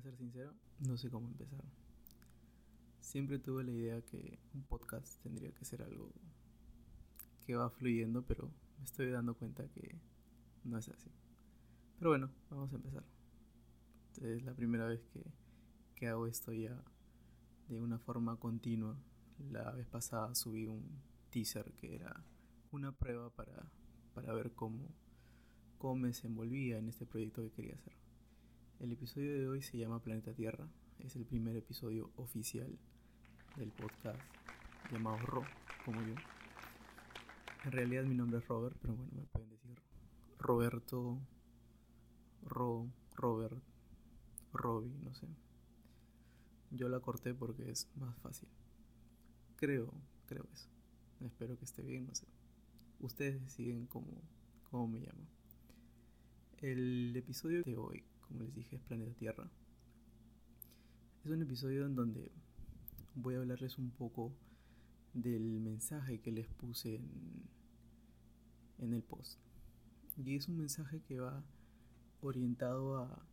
ser sincero, no sé cómo empezar. Siempre tuve la idea que un podcast tendría que ser algo que va fluyendo, pero me estoy dando cuenta que no es así. Pero bueno, vamos a empezar. Es la primera vez que, que hago esto ya de una forma continua. La vez pasada subí un teaser que era una prueba para, para ver cómo, cómo me desenvolvía en este proyecto que quería hacer. El episodio de hoy se llama Planeta Tierra. Es el primer episodio oficial del podcast llamado Ro, como yo. En realidad mi nombre es Robert, pero bueno, me pueden decir Roberto, Ro, Robert, Robbie, no sé. Yo la corté porque es más fácil. Creo, creo eso. Espero que esté bien, no sé. Ustedes deciden cómo, cómo me llamo. El episodio de hoy como les dije, es Planeta Tierra. Es un episodio en donde voy a hablarles un poco del mensaje que les puse en, en el post. Y es un mensaje que va orientado a,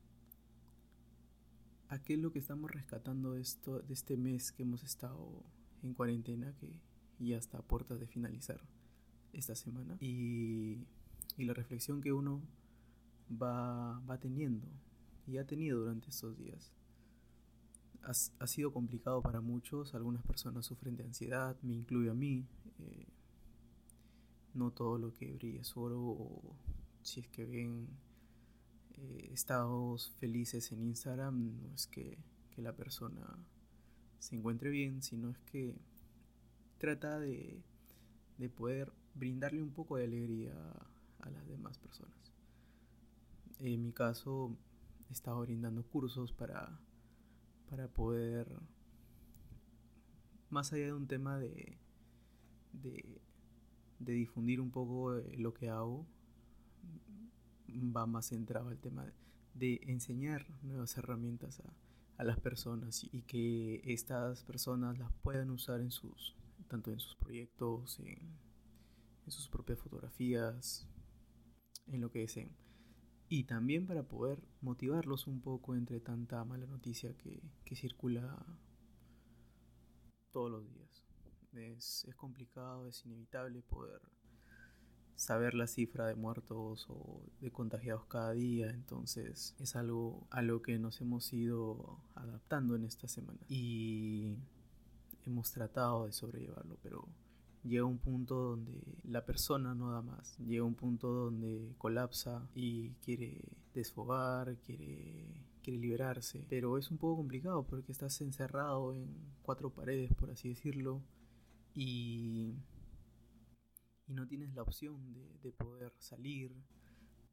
a qué es lo que estamos rescatando de, esto, de este mes que hemos estado en cuarentena, que ya está a puertas de finalizar esta semana. Y, y la reflexión que uno va, va teniendo y ha tenido durante estos días. Ha, ha, sido complicado para muchos, algunas personas sufren de ansiedad, me incluyo a mí. Eh, no todo lo que brilla es oro, o si es que ven eh, estados felices en Instagram, no es que, que, la persona se encuentre bien, sino es que trata de, de poder brindarle un poco de alegría a las demás personas. En mi caso, estaba brindando cursos para, para poder, más allá de un tema de, de, difundir un poco lo que hago, va más centrado al tema de, de enseñar nuevas herramientas a, a, las personas y que estas personas las puedan usar en sus, tanto en sus proyectos, en, en sus propias fotografías, en lo que deseen y también para poder motivarlos un poco entre tanta mala noticia que, que circula todos los días. Es, es, complicado, es inevitable poder saber la cifra de muertos o de contagiados cada día, entonces es algo a lo que nos hemos ido adaptando en esta semana y hemos tratado de sobrellevarlo, pero llega un punto donde la persona no da más, llega un punto donde colapsa y quiere desfogar, quiere, quiere liberarse, pero es un poco complicado porque estás encerrado en cuatro paredes, por así decirlo, y, y no tienes la opción de, de poder salir,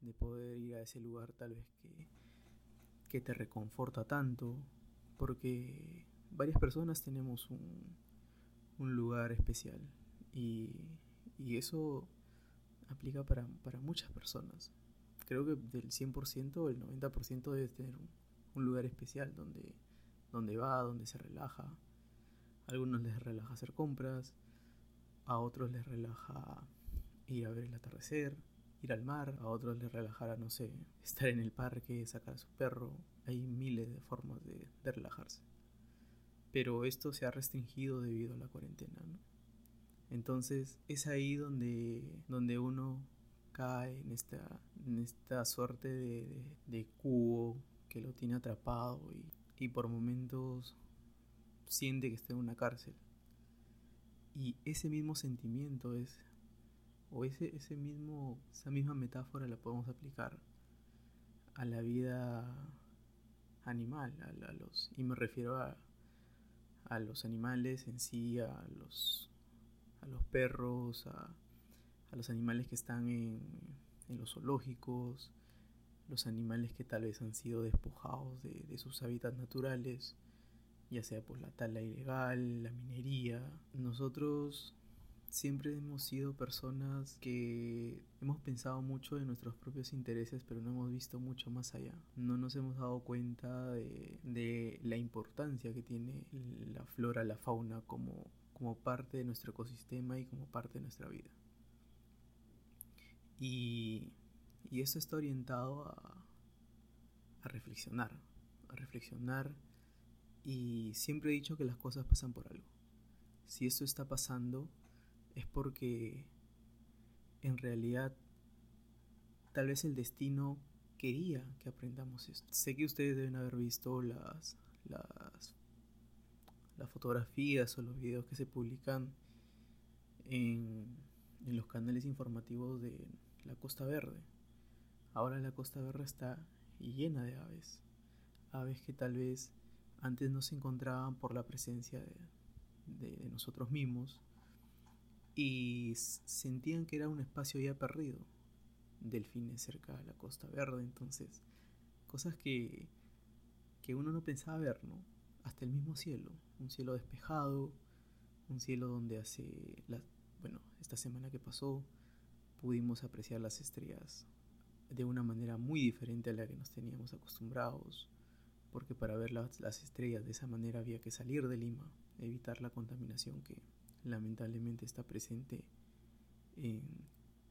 de poder ir a ese lugar tal vez que, que te reconforta tanto, porque varias personas tenemos un, un lugar especial y, y eso aplica para, para, muchas personas. Creo que del 100% el 90% debe tener un, un, lugar especial donde, donde va, donde se relaja. A algunos les relaja hacer compras, a otros les relaja ir a ver el atardecer, ir al mar, a otros les relajará, no sé, estar en el parque, sacar a su perro. Hay miles de formas de, de relajarse. Pero esto se ha restringido debido a la cuarentena, ¿no? Entonces es ahí donde, donde uno cae en esta, en esta suerte de, de, cubo que lo tiene atrapado y, y, por momentos siente que está en una cárcel. Y ese mismo sentimiento es, o ese, ese mismo, esa misma metáfora la podemos aplicar a la vida animal, a, a los, y me refiero a, a los animales en sí, a los a los perros, a, los animales que están en, los zoológicos, los animales que tal vez han sido despojados de, de sus hábitats naturales, ya sea por la tala ilegal, la minería. Nosotros siempre hemos sido personas que hemos pensado mucho en nuestros propios intereses, pero no hemos visto mucho más allá. No nos hemos dado cuenta de, de la importancia que tiene la flora, la fauna como como parte de nuestro ecosistema y como parte de nuestra vida. Y, y eso está orientado a, a reflexionar, a reflexionar y siempre he dicho que las cosas pasan por algo. Si esto está pasando es porque en realidad tal vez el destino quería que aprendamos esto. Sé que ustedes deben haber visto las, las, las fotografías o los videos que se publican en, los canales informativos de la Costa Verde. Ahora la Costa Verde está llena de aves. Aves que tal vez antes no se encontraban por la presencia de, de nosotros mismos y sentían que era un espacio ya perdido. Delfines cerca de la Costa Verde, entonces cosas que, que uno no pensaba ver, ¿no? Hasta el mismo cielo, un cielo despejado, un cielo donde hace, la, bueno, esta semana que pasó, pudimos apreciar las estrellas de una manera muy diferente a la que nos teníamos acostumbrados, porque para ver las, las estrellas de esa manera había que salir de Lima, evitar la contaminación que lamentablemente está presente en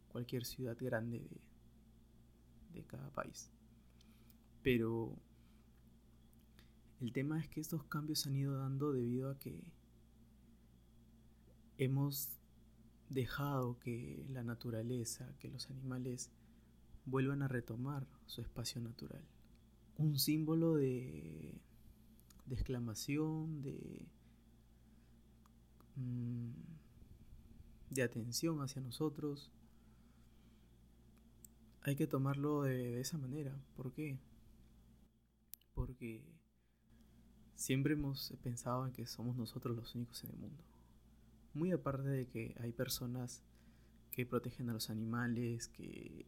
cualquier ciudad grande de, de cada país. Pero el tema es que estos cambios se han ido dando debido a que hemos dejado que la naturaleza, que los animales vuelvan a retomar su espacio natural. Un símbolo de, exclamación, de, mm, de atención hacia nosotros. Hay que tomarlo de, de esa manera. ¿Por qué? Porque siempre hemos pensado en que somos nosotros los únicos en el mundo. Muy aparte de que hay personas que protegen a los animales, que,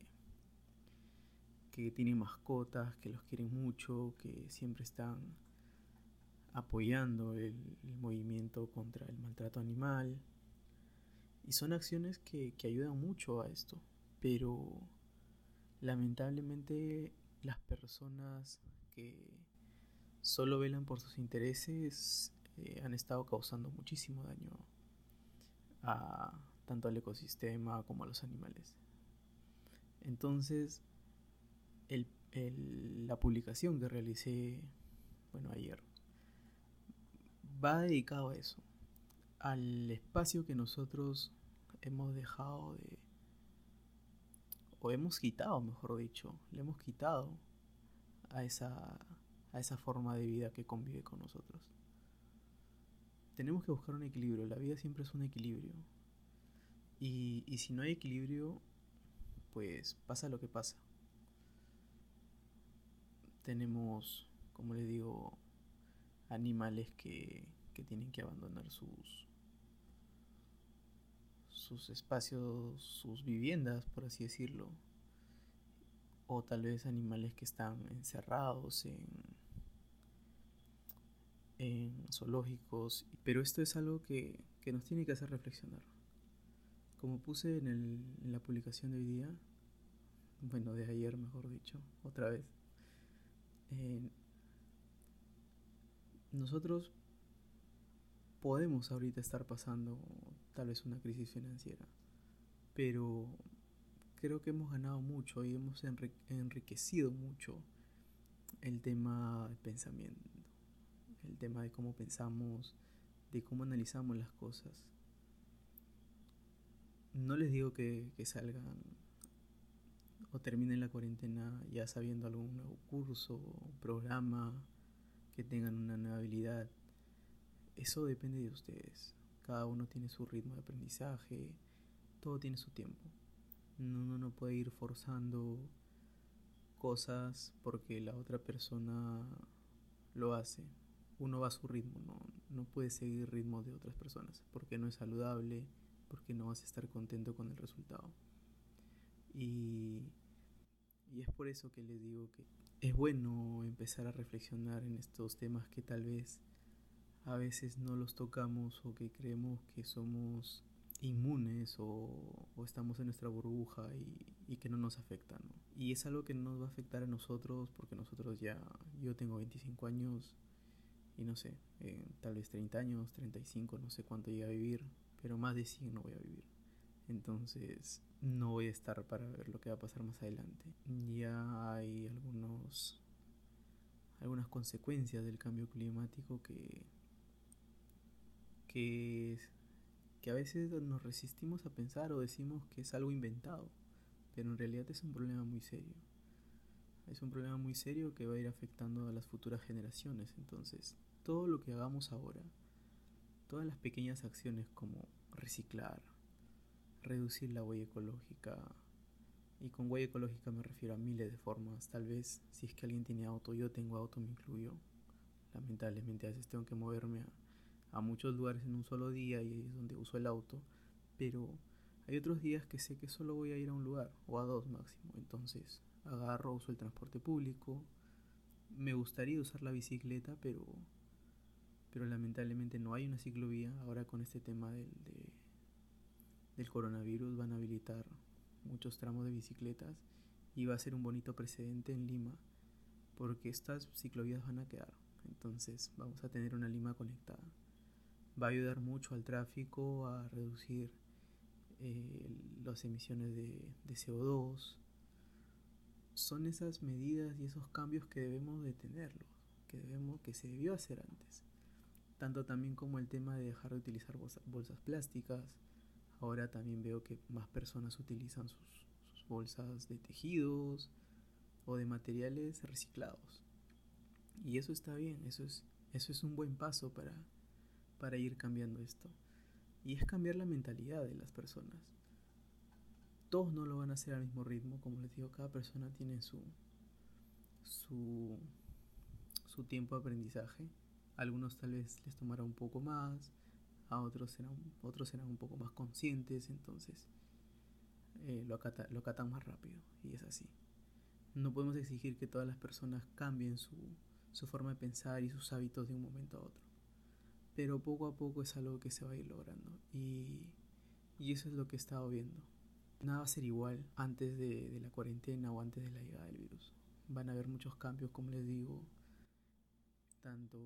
que tienen mascotas, que los quieren mucho, que siempre están apoyando el, el movimiento contra el maltrato animal. Y son acciones que, que ayudan mucho a esto. Pero lamentablemente las personas que solo velan por sus intereses eh, han estado causando muchísimo daño a tanto al ecosistema como a los animales. Entonces, el, el, la publicación que realicé, bueno, ayer, va dedicado a eso, al espacio que nosotros hemos dejado de, o hemos quitado, mejor dicho, le hemos quitado a esa, a esa forma de vida que convive con nosotros tenemos que buscar un equilibrio. La vida siempre es un equilibrio. Y, si no hay equilibrio, pues pasa lo que pasa. Tenemos, como les digo, animales que, que tienen que abandonar sus, sus espacios, sus viviendas, por así decirlo. O tal vez animales que están encerrados en en zoológicos, pero esto es algo que, que nos tiene que hacer reflexionar. Como puse en, la publicación de hoy día, bueno, de ayer mejor dicho, otra vez, eh, nosotros podemos ahorita estar pasando tal vez una crisis financiera, pero creo que hemos ganado mucho y hemos enriquecido mucho el tema del pensamiento el tema de cómo pensamos, de cómo analizamos las cosas. No les digo que, salgan o terminen la cuarentena ya sabiendo algún nuevo curso, programa, que tengan una nueva habilidad. Eso depende de ustedes. Cada uno tiene su ritmo de aprendizaje, todo tiene su tiempo. Uno no puede ir forzando cosas porque la otra persona lo hace uno va a su ritmo, no, no puedes seguir el ritmo de otras personas, porque no es saludable, porque no vas a estar contento con el resultado. Y, y es por eso que les digo que es bueno empezar a reflexionar en estos temas que tal vez a veces no los tocamos o que creemos que somos inmunes o, o estamos en nuestra burbuja y, y, que no nos afecta. ¿no? Y es algo que nos va a afectar a nosotros porque nosotros ya, yo tengo 25 años, y no sé, eh, tal vez 30 años, 35, no sé cuánto llegue a vivir, pero más de 100 no voy a vivir. Entonces no voy a estar para ver lo que va a pasar más adelante. Ya hay algunos algunas consecuencias del cambio climático que, que, que a veces nos resistimos a pensar o decimos que es algo inventado, pero en realidad es un problema muy serio. Es un problema muy serio que va a ir afectando a las futuras generaciones. Entonces, todo lo que hagamos ahora, todas las pequeñas acciones como reciclar, reducir la huella ecológica, y con huella ecológica me refiero a miles de formas. Tal vez si es que alguien tiene auto, yo tengo auto, me incluyo. Lamentablemente a veces tengo que moverme a, muchos lugares en un solo día y es donde uso el auto. Pero hay otros días que sé que solo voy a ir a un lugar o a dos máximo. Entonces agarro, uso el transporte público. Me gustaría usar la bicicleta, pero, pero lamentablemente no hay una ciclovía. Ahora con este tema del, del coronavirus van a habilitar muchos tramos de bicicletas y va a ser un bonito precedente en Lima porque estas ciclovías van a quedar. Entonces vamos a tener una Lima conectada. Va a ayudar mucho al tráfico a reducir eh, las emisiones de, de CO2. Son esas medidas y esos cambios que debemos de tenerlos, que, debemos, que se debió hacer antes. Tanto también como el tema de dejar de utilizar bolsas plásticas, Ahora también veo que más personas utilizan sus, bolsas de tejidos o de materiales reciclados. Y eso está bien, eso es, eso es un buen paso para, para ir cambiando esto. Y es cambiar la mentalidad de las personas. Todos no lo van a hacer al mismo ritmo, como les digo, cada persona tiene su, su, su tiempo de aprendizaje. Algunos tal vez les tomará un poco más, a otros serán, otros serán un poco más conscientes, entonces eh, lo, acatan, lo acatan más rápido y es así. No podemos exigir que todas las personas cambien su, su forma de pensar y sus hábitos de un momento a otro, pero poco a poco es algo que se va a ir logrando y, y eso es lo que he estado viendo. Nada va a ser igual antes de, de la cuarentena o antes de la llegada del virus. Van a haber muchos cambios, como les digo, tanto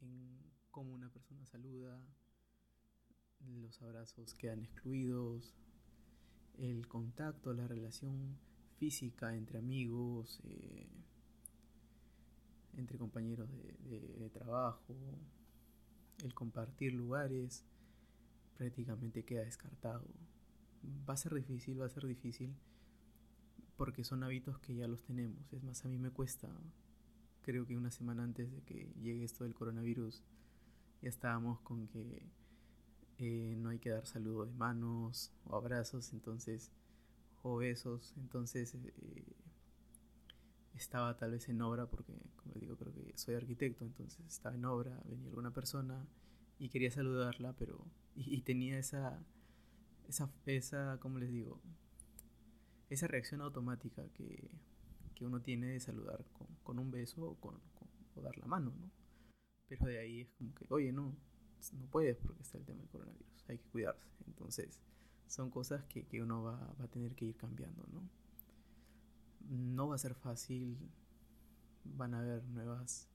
en cómo una persona saluda, los abrazos quedan excluidos, el contacto, la relación física entre amigos, eh, entre compañeros de, trabajo, el compartir lugares, prácticamente queda descartado. Va a ser difícil, va a ser difícil, porque son hábitos que ya los tenemos. Es más, a mí me cuesta, creo que una semana antes de que llegue esto del coronavirus, ya estábamos con que eh, no hay que dar saludo de manos o abrazos, entonces, o besos, entonces eh, estaba tal vez en obra, porque como digo, creo que soy arquitecto, entonces estaba en obra, venía alguna persona y quería saludarla, pero, y, tenía esa, esa, esa, ¿cómo les digo? Esa reacción automática que, que uno tiene de saludar con, con un beso o, con, o dar la mano, ¿no? Pero de ahí es como que, oye, no, no puedes porque está el tema del coronavirus, hay que cuidarse. Entonces, son cosas que, que uno va, va, a tener que ir cambiando, ¿no? No va a ser fácil, van a haber nuevas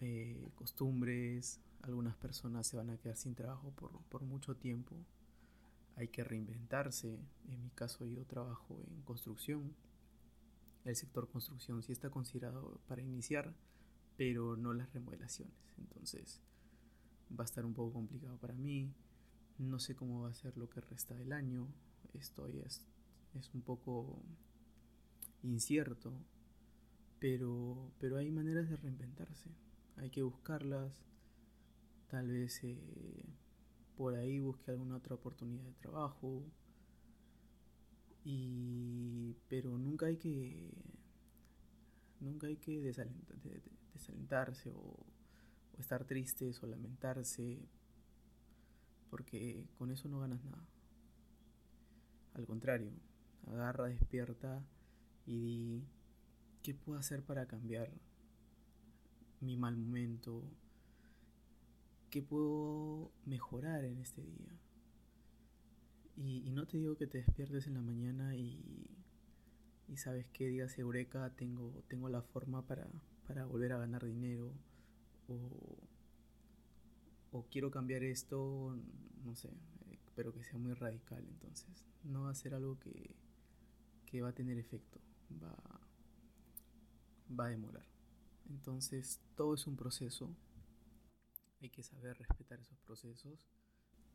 eh, costumbres, algunas personas se van a quedar sin trabajo por, por mucho tiempo, hay que reinventarse, en mi caso yo trabajo en construcción, el sector construcción sí está considerado para iniciar, pero no las remodelaciones. Entonces va a estar un poco complicado para mí. No sé cómo va a ser lo que resta del año. Estoy es, es un poco incierto, pero, pero hay maneras de reinventarse. Hay que buscarlas. Tal vez eh, por ahí busque alguna otra oportunidad de trabajo. Y, pero nunca hay que nunca hay que desalentar, desalentarse o, estar tristes o lamentarse, porque con eso no ganas nada. Al contrario, agarra, despierta y di, ¿qué puedo hacer para cambiar mi mal momento? ¿Qué puedo mejorar en este día? Y, no te digo que te despiertes en la mañana y, y sabes que digas Eureka, tengo, tengo la forma para, para volver a ganar dinero o, quiero cambiar esto, no sé, eh, pero que sea muy radical, entonces no va a ser algo que, que va a tener efecto, va, va a demorar. Entonces todo es un proceso, hay que saber respetar esos procesos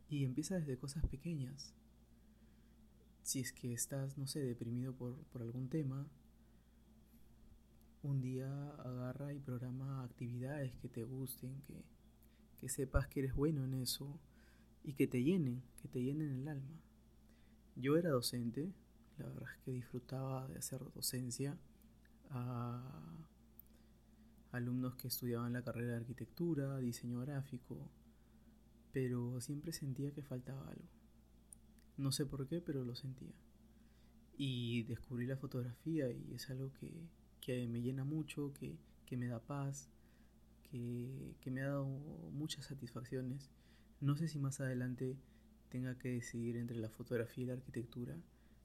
y empieza desde cosas pequeñas. Si es que estás, no sé, deprimido por, por algún tema, un día agarra y programa actividades que te gusten, que, que sepas que eres bueno en eso y que te llenen, que te llenen el alma. Yo era docente, la verdad es que disfrutaba de hacer docencia a alumnos que estudiaban la carrera de arquitectura, diseño gráfico, pero siempre sentía que faltaba algo. No sé por qué, pero lo sentía. Y descubrí la fotografía y es algo que, que me llena mucho, que, que me da paz, que, que, me ha dado muchas satisfacciones. No sé si más adelante tenga que decidir entre la fotografía y la arquitectura.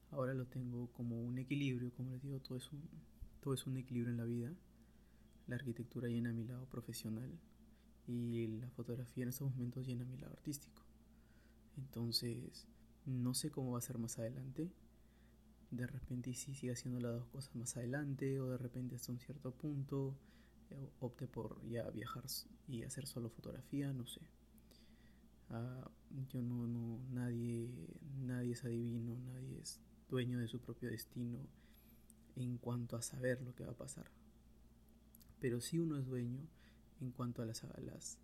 Ahora lo tengo como un equilibrio, como les digo, todo es un, todo es un equilibrio en la vida. La arquitectura llena mi lado profesional y la fotografía en estos momentos llena mi lado artístico. Entonces, no sé cómo va a ser más adelante. De repente sí sigue haciendo las dos cosas más adelante o de repente hasta un cierto punto eh, opte por ya viajar y hacer solo fotografía, no sé. Uh, yo no, no, nadie, nadie es adivino, nadie es dueño de su propio destino en cuanto a saber lo que va a pasar. Pero sí uno es dueño en cuanto a las, las,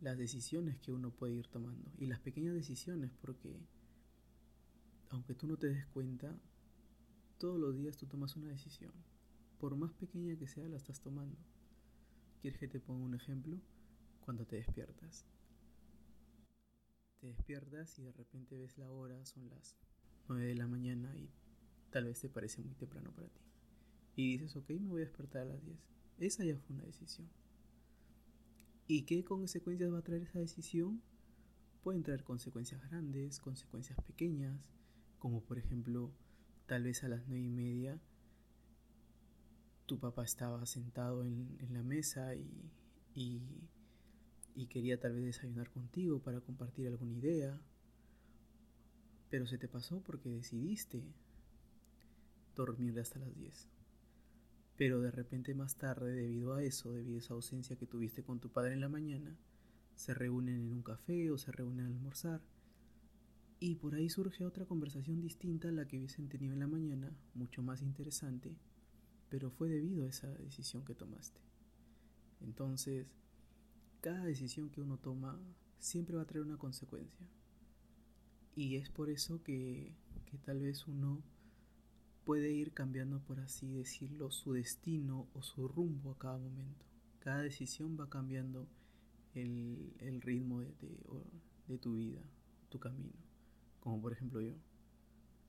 las decisiones que uno puede ir tomando. Y las pequeñas decisiones, porque aunque tú no te des cuenta, todos los días tú tomas una decisión. Por más pequeña que sea, la estás tomando. ¿Quieres que te ponga un ejemplo? Cuando te despiertas. Te despiertas y de repente ves la hora, son las 9 de la mañana y tal vez te parece muy temprano para ti. Y dices, ok, me voy a despertar a las 10. Esa ya fue una decisión. ¿Y qué consecuencias va a traer esa decisión? Pueden traer consecuencias grandes, consecuencias pequeñas, como por ejemplo, tal vez a las nueve y media tu papá estaba sentado en, en la mesa y, y, y quería tal vez desayunar contigo para compartir alguna idea, pero se te pasó porque decidiste dormir hasta las 10. Pero de repente más tarde, debido a eso, debido a esa ausencia que tuviste con tu padre en la mañana, se reúnen en un café o se reúnen a almorzar. Y por ahí surge otra conversación distinta a la que hubiesen tenido en la mañana, mucho más interesante, pero fue debido a esa decisión que tomaste. Entonces, cada decisión que uno toma siempre va a traer una consecuencia. Y es por eso que, que tal vez uno puede ir cambiando, por así decirlo, su destino o su rumbo a cada momento. Cada decisión va cambiando el, ritmo de, de, tu vida, tu camino. Como por ejemplo yo.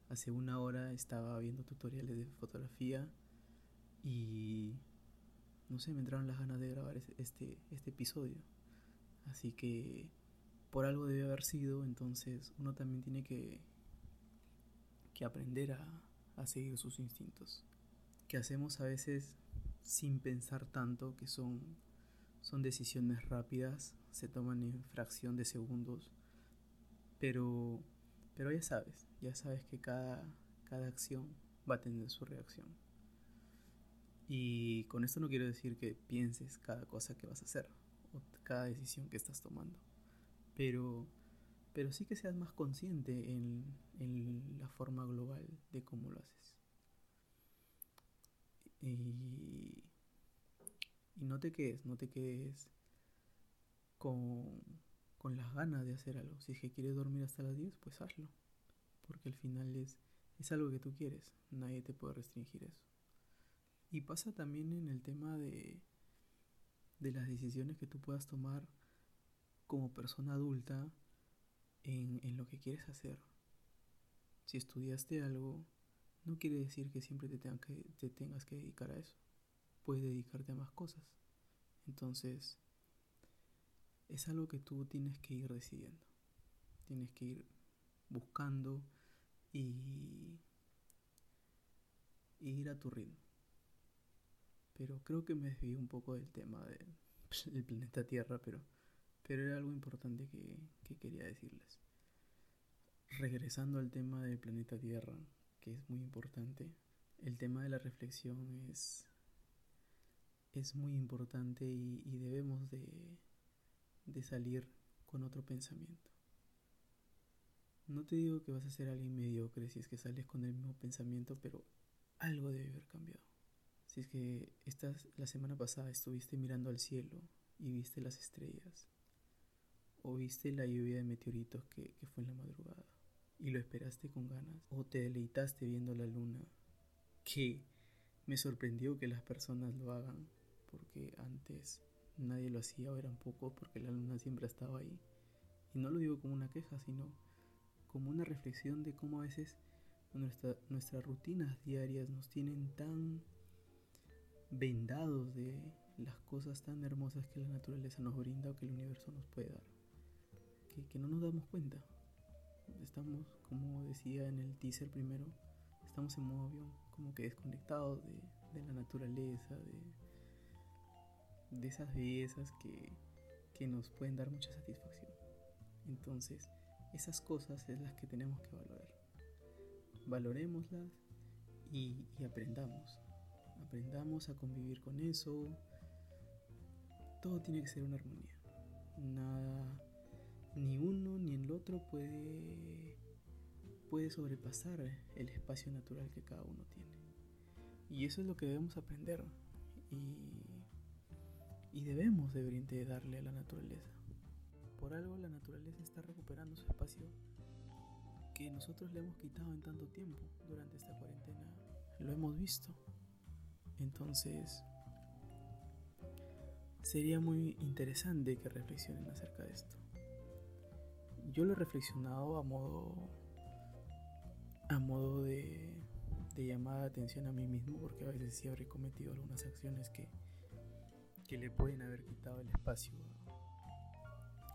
Hace una hora estaba viendo tutoriales de fotografía y no sé, me entraron las ganas de grabar este, este episodio. Así que por algo debe haber sido, entonces uno también tiene que, que aprender a, a seguir sus instintos, que hacemos a veces sin pensar tanto, que son, son decisiones rápidas, se toman en fracción de segundos, pero, pero ya sabes, ya sabes que cada, cada acción va a tener su reacción. Y con esto no quiero decir que pienses cada cosa que vas a hacer o cada decisión que estás tomando, pero pero sí que seas más consciente en, en la forma global de cómo lo haces. Y, y no te quedes, no te quedes con, con las ganas de hacer algo. Si es que quieres dormir hasta las 10, pues hazlo. Porque al final es, es algo que tú quieres. Nadie te puede restringir eso. Y pasa también en el tema de, de las decisiones que tú puedas tomar como persona adulta en, en lo que quieres hacer. Si estudiaste algo, no quiere decir que siempre te, tenga que, te tengas que dedicar a eso. Puedes dedicarte a más cosas. Entonces, es algo que tú tienes que ir decidiendo. Tienes que ir buscando y, y ir a tu ritmo. Pero creo que me desvié un poco del tema del planeta Tierra, pero pero era algo importante que, que quería decirles. Regresando al tema del planeta Tierra, que es muy importante, el tema de la reflexión es, es muy importante y, debemos de, de salir con otro pensamiento. No te digo que vas a ser alguien mediocre si es que sales con el mismo pensamiento, pero algo debe haber cambiado. Si es que estás, la semana pasada estuviste mirando al cielo y viste las estrellas, o viste la lluvia de meteoritos que, que fue en la madrugada y lo esperaste con ganas, o te deleitaste viendo la luna, que me sorprendió que las personas lo hagan, porque antes nadie lo hacía o eran pocos porque la luna siempre estaba ahí. Y no lo digo como una queja, sino como una reflexión de cómo a veces nuestra, nuestras rutinas diarias nos tienen tan vendados de las cosas tan hermosas que la naturaleza nos brinda o que el universo nos puede dar, que, no nos damos cuenta. Estamos, como decía en el teaser primero, estamos en modo avión, como que desconectados de, la naturaleza, de, de esas bellezas que, que nos pueden dar mucha satisfacción. Entonces, esas cosas es las que tenemos que valorar. Valoremoslas y, y aprendamos. Aprendamos a convivir con eso. Todo tiene que ser una armonía. Nada, ni uno ni el otro puede, puede sobrepasar el espacio natural que cada uno tiene. Y eso es lo que debemos aprender. Y, y debemos de darle a la naturaleza por algo la naturaleza está recuperando su espacio que nosotros le hemos quitado en tanto tiempo durante esta cuarentena. Lo hemos visto. Entonces, sería muy interesante que reflexionen acerca de esto. Yo lo he reflexionado a modo a modo de, de llamada de atención a mí mismo porque a veces sí habré cometido algunas acciones que, que le pueden haber quitado el espacio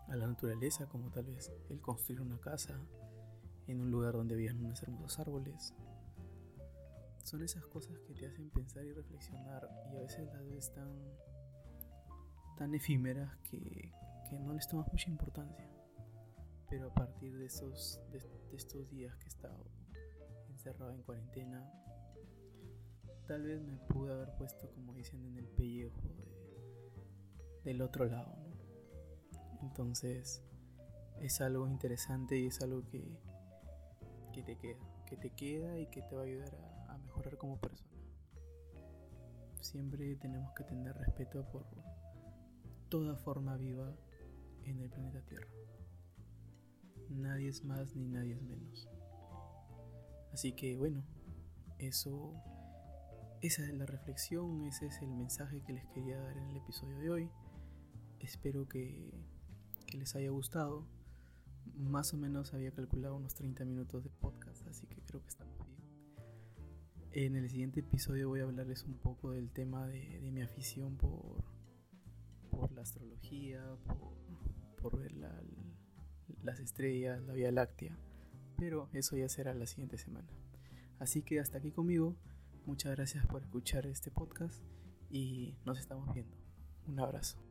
a la naturaleza, como tal vez el construir una casa en un lugar donde habían unos hermosos árboles. Son esas cosas que te hacen pensar y reflexionar y a veces las ves tan, efímeras que, que no les tomas mucha importancia. Pero a partir de, esos, de, estos días que he estado encerrado en cuarentena, tal vez me pude haber puesto, como dicen, en el pellejo del otro lado, entonces es algo interesante y es algo que, que te queda, que te queda y que te va a ayudar a, a mejorar como persona. Siempre tenemos que tener respeto por toda forma viva en el planeta Tierra. Nadie es más ni nadie es menos. Así que bueno, eso esa es la reflexión, ese es el mensaje que les quería dar en el episodio de hoy. Espero que les haya gustado. Más o menos había calculado unos 30 minutos de podcast, así que creo que estamos bien. En el siguiente episodio voy a hablarles un poco del tema de, mi afición por la astrología, por, ver las estrellas, la Vía Láctea. Pero eso ya será la siguiente semana. Así que hasta aquí conmigo. Muchas gracias por escuchar este podcast y nos estamos viendo. Un abrazo.